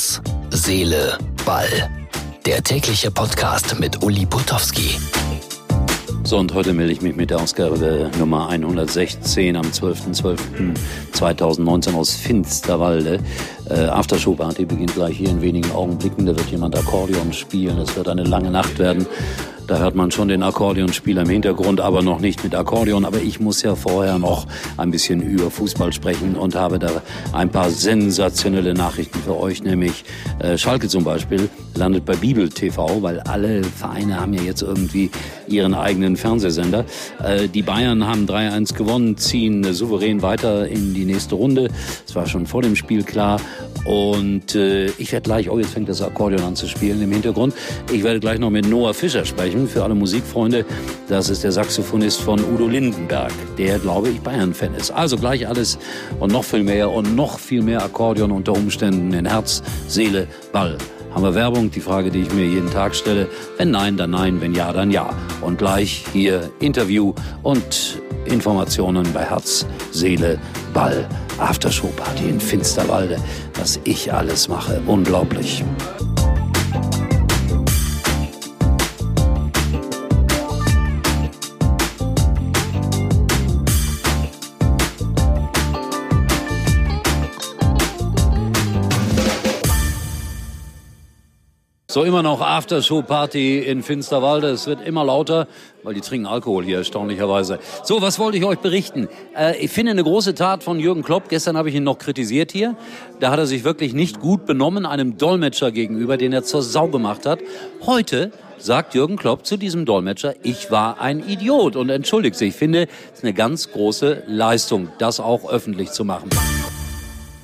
Herz, Seele, Ball. Der tägliche Podcast mit Uli Putowski. So, und heute melde ich mich mit der Ausgabe Nummer 116 am 12.12.2019 aus Finsterwalde. Äh, Aftershow-Party beginnt gleich hier in wenigen Augenblicken. Da wird jemand Akkordeon spielen. Es wird eine lange Nacht werden. Da hört man schon den Akkordeonspieler im Hintergrund, aber noch nicht mit Akkordeon. Aber ich muss ja vorher noch ein bisschen über Fußball sprechen und habe da ein paar sensationelle Nachrichten für euch. Nämlich äh, Schalke zum Beispiel landet bei Bibel TV, weil alle Vereine haben ja jetzt irgendwie ihren eigenen Fernsehsender. Äh, die Bayern haben 3-1 gewonnen, ziehen souverän weiter in die nächste Runde. Das war schon vor dem Spiel klar. Und äh, ich werde gleich, oh, jetzt fängt das Akkordeon an zu spielen im Hintergrund. Ich werde gleich noch mit Noah Fischer sprechen, für alle Musikfreunde. Das ist der Saxophonist von Udo Lindenberg, der, glaube ich, Bayern-Fan ist. Also gleich alles und noch viel mehr und noch viel mehr Akkordeon unter Umständen in Herz, Seele, Ball. Haben wir Werbung? Die Frage, die ich mir jeden Tag stelle. Wenn nein, dann nein. Wenn ja, dann ja. Und gleich hier Interview und Informationen bei Herz, Seele, Ball. Aftershow-Party in Finsterwalde. Was ich alles mache. Unglaublich. So immer noch Aftershow-Party in Finsterwalde. Es wird immer lauter, weil die trinken Alkohol hier erstaunlicherweise. So, was wollte ich euch berichten? Äh, ich finde eine große Tat von Jürgen Klopp. Gestern habe ich ihn noch kritisiert hier. Da hat er sich wirklich nicht gut benommen einem Dolmetscher gegenüber, den er zur Sau gemacht hat. Heute sagt Jürgen Klopp zu diesem Dolmetscher, ich war ein Idiot und entschuldigt sich. Ich finde, es ist eine ganz große Leistung, das auch öffentlich zu machen.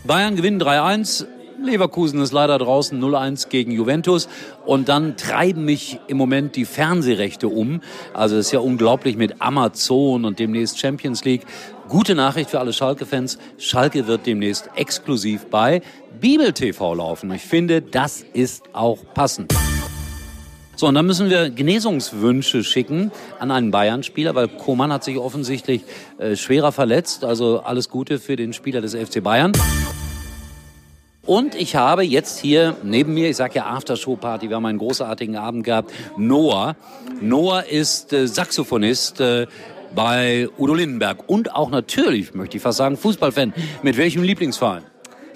Bayern gewinnen 3-1. Leverkusen ist leider draußen 0-1 gegen Juventus. Und dann treiben mich im Moment die Fernsehrechte um. Also es ist ja unglaublich mit Amazon und demnächst Champions League. Gute Nachricht für alle Schalke-Fans. Schalke wird demnächst exklusiv bei Bibel TV laufen. Ich finde, das ist auch passend. So, und dann müssen wir Genesungswünsche schicken an einen Bayern-Spieler, weil Koman hat sich offensichtlich äh, schwerer verletzt. Also alles Gute für den Spieler des FC Bayern. Und ich habe jetzt hier neben mir, ich sage ja Aftershow-Party, wir haben einen großartigen Abend gehabt, Noah. Noah ist äh, Saxophonist äh, bei Udo Lindenberg und auch natürlich, möchte ich fast sagen, Fußballfan. Mit welchem Lieblingsverein?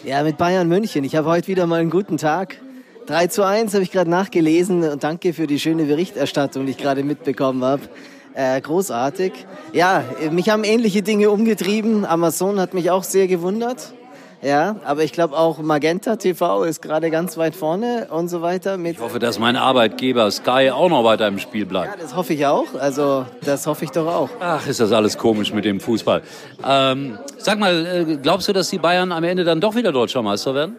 Ja, mit Bayern München. Ich habe heute wieder mal einen guten Tag. 3 zu 1 habe ich gerade nachgelesen und danke für die schöne Berichterstattung, die ich gerade mitbekommen habe. Äh, großartig. Ja, mich haben ähnliche Dinge umgetrieben. Amazon hat mich auch sehr gewundert. Ja, aber ich glaube auch Magenta TV ist gerade ganz weit vorne und so weiter. ich hoffe, dass mein Arbeitgeber Sky auch noch weiter im Spiel bleibt. Ja, das hoffe ich auch. Also das hoffe ich doch auch. Ach, ist das alles komisch mit dem Fußball. Ähm, sag mal, äh, glaubst du, dass die Bayern am Ende dann doch wieder Deutscher Meister werden?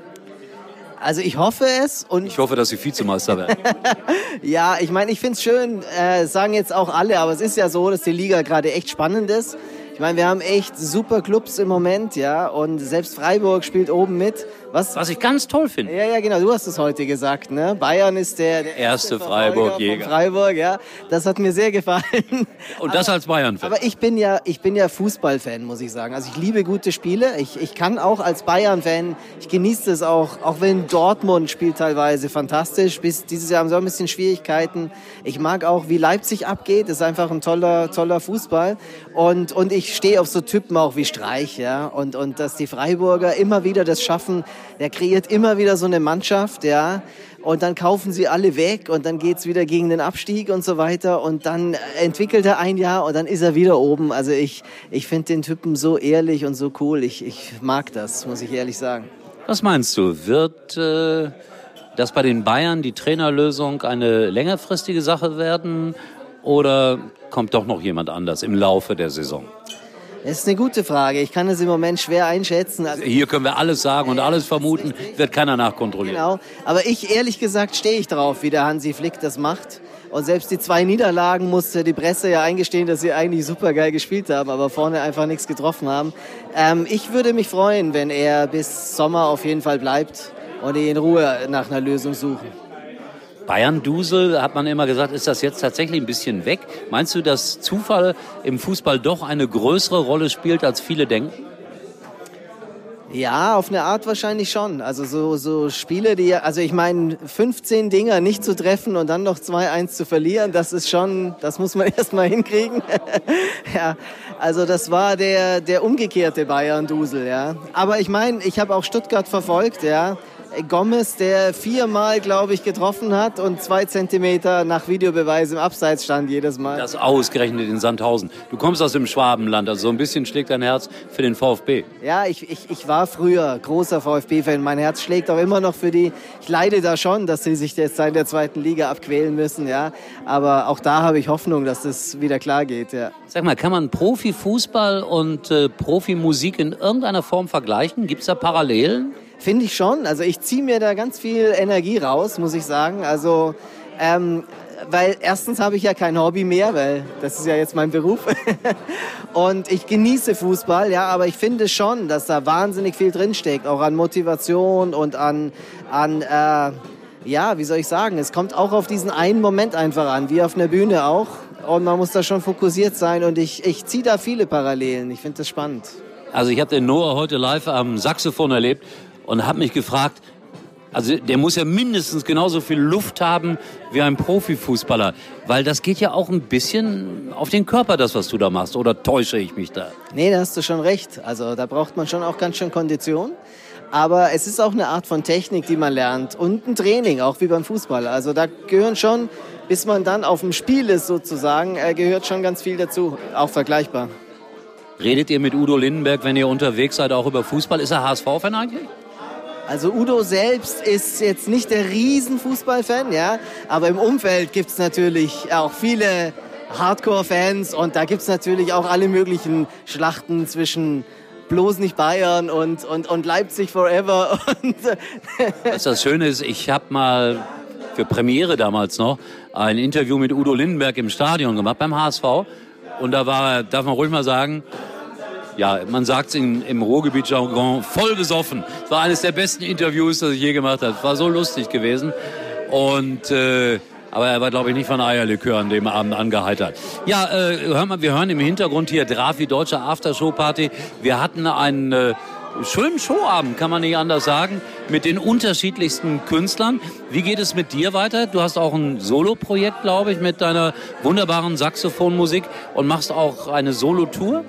Also ich hoffe es und ich hoffe, dass sie Vizemeister werden. ja, ich meine, ich finde es schön, äh, sagen jetzt auch alle, aber es ist ja so, dass die Liga gerade echt spannend ist. Ich meine, wir haben echt super Clubs im Moment, ja, und selbst Freiburg spielt oben mit. Was, Was ich ganz toll finde. Ja, ja, genau, du hast es heute gesagt, ne? Bayern ist der, der erste, erste Freiburg-Jäger. Freiburg, ja. Das hat mir sehr gefallen. Und das aber, als Bayern-Fan. Aber ich bin ja, ich bin ja Fußballfan, muss ich sagen. Also ich liebe gute Spiele. Ich, ich kann auch als Bayern-Fan, ich genieße es auch, auch wenn Dortmund spielt teilweise fantastisch. Bis dieses Jahr haben sie auch ein bisschen Schwierigkeiten. Ich mag auch, wie Leipzig abgeht. Das ist einfach ein toller, toller Fußball. Und, und ich stehe auf so Typen auch wie Streich, ja. Und, und dass die Freiburger immer wieder das schaffen, der kreiert immer wieder so eine Mannschaft, ja. Und dann kaufen sie alle weg und dann geht's wieder gegen den Abstieg und so weiter. Und dann entwickelt er ein Jahr und dann ist er wieder oben. Also ich, ich finde den Typen so ehrlich und so cool. Ich, ich mag das, muss ich ehrlich sagen. Was meinst du? Wird äh, das bei den Bayern die Trainerlösung eine längerfristige Sache werden oder kommt doch noch jemand anders im Laufe der Saison? Das ist eine gute Frage. Ich kann es im Moment schwer einschätzen. Also Hier können wir alles sagen und alles vermuten, wird keiner nachkontrollieren. Genau. Aber ich, ehrlich gesagt, stehe ich drauf, wie der Hansi Flick das macht. Und selbst die zwei Niederlagen musste die Presse ja eingestehen, dass sie eigentlich super geil gespielt haben, aber vorne einfach nichts getroffen haben. Ähm, ich würde mich freuen, wenn er bis Sommer auf jeden Fall bleibt und die in Ruhe nach einer Lösung suchen. Bayern-Dusel, hat man immer gesagt, ist das jetzt tatsächlich ein bisschen weg? Meinst du, dass Zufall im Fußball doch eine größere Rolle spielt, als viele denken? Ja, auf eine Art wahrscheinlich schon. Also so, so Spiele, die, also ich meine, 15 Dinger nicht zu treffen und dann noch 2-1 zu verlieren, das ist schon, das muss man erstmal hinkriegen. ja, also das war der, der umgekehrte Bayern-Dusel, ja. Aber ich meine, ich habe auch Stuttgart verfolgt, ja. Gomez, der viermal, glaube ich, getroffen hat und zwei Zentimeter nach Videobeweis im Abseits stand jedes Mal. Das ausgerechnet in Sandhausen. Du kommst aus dem Schwabenland, also so ein bisschen schlägt dein Herz für den VfB. Ja, ich, ich, ich war früher großer VfB-Fan. Mein Herz schlägt auch immer noch für die. Ich leide da schon, dass sie sich jetzt in der zweiten Liga abquälen müssen, ja. Aber auch da habe ich Hoffnung, dass das wieder klar geht, ja. Sag mal, kann man Profifußball und äh, Profimusik in irgendeiner Form vergleichen? Gibt es da Parallelen? Finde ich schon. Also ich ziehe mir da ganz viel Energie raus, muss ich sagen. Also ähm, weil erstens habe ich ja kein Hobby mehr, weil das ist ja jetzt mein Beruf. und ich genieße Fußball, ja, aber ich finde schon, dass da wahnsinnig viel drinsteckt, auch an Motivation und an, an äh, ja, wie soll ich sagen, es kommt auch auf diesen einen Moment einfach an, wie auf einer Bühne auch. Und man muss da schon fokussiert sein und ich, ich ziehe da viele Parallelen. Ich finde das spannend. Also ich habe den Noah heute live am Saxophon erlebt und habe mich gefragt, also der muss ja mindestens genauso viel Luft haben wie ein Profifußballer, weil das geht ja auch ein bisschen auf den Körper, das was du da machst, oder täusche ich mich da? Nee, da hast du schon recht. Also da braucht man schon auch ganz schön Kondition. Aber es ist auch eine Art von Technik, die man lernt und ein Training, auch wie beim Fußball. Also da gehören schon, bis man dann auf dem Spiel ist sozusagen, äh, gehört schon ganz viel dazu, auch vergleichbar. Redet ihr mit Udo Lindenberg, wenn ihr unterwegs seid, auch über Fußball? Ist er HSV-Fan eigentlich? Also Udo selbst ist jetzt nicht der Riesenfußballfan, ja, aber im Umfeld gibt es natürlich auch viele Hardcore-Fans und da gibt es natürlich auch alle möglichen Schlachten zwischen bloß nicht Bayern und, und, und Leipzig forever. Und Was das Schöne ist, ich habe mal für Premiere damals noch ein Interview mit Udo Lindenberg im Stadion gemacht beim HSV und da war, darf man ruhig mal sagen, ja, man sagt im Ruhrgebiet-Jargon, voll gesoffen. Es war eines der besten Interviews, das ich je gemacht habe. Es war so lustig gewesen. Und äh, aber er war, glaube ich, nicht von Eierlikör an dem Abend angeheitert. Ja, äh, hör mal, wir hören im Hintergrund hier Drafi, deutsche Aftershow-Party. Wir hatten einen äh, schönen Showabend, kann man nicht anders sagen, mit den unterschiedlichsten Künstlern. Wie geht es mit dir weiter? Du hast auch ein Solo-Projekt, glaube ich, mit deiner wunderbaren Saxophonmusik und machst auch eine Solo-Tour.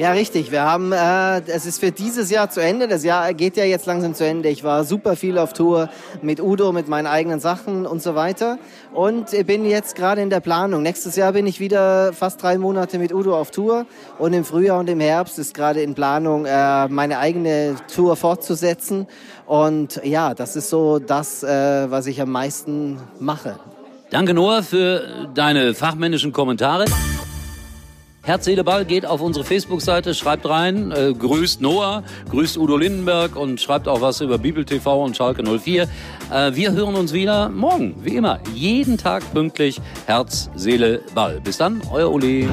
Ja, richtig. Wir haben, äh, es ist für dieses Jahr zu Ende. Das Jahr geht ja jetzt langsam zu Ende. Ich war super viel auf Tour mit Udo, mit meinen eigenen Sachen und so weiter. Und bin jetzt gerade in der Planung. Nächstes Jahr bin ich wieder fast drei Monate mit Udo auf Tour. Und im Frühjahr und im Herbst ist gerade in Planung, äh, meine eigene Tour fortzusetzen. Und ja, das ist so das, äh, was ich am meisten mache. Danke, Noah, für deine fachmännischen Kommentare. Herz, Seele, Ball geht auf unsere Facebook-Seite, schreibt rein, äh, grüßt Noah, grüßt Udo Lindenberg und schreibt auch was über Bibel TV und Schalke 04. Äh, wir hören uns wieder morgen, wie immer, jeden Tag pünktlich. Herz, Seele, Ball. Bis dann, euer Uli.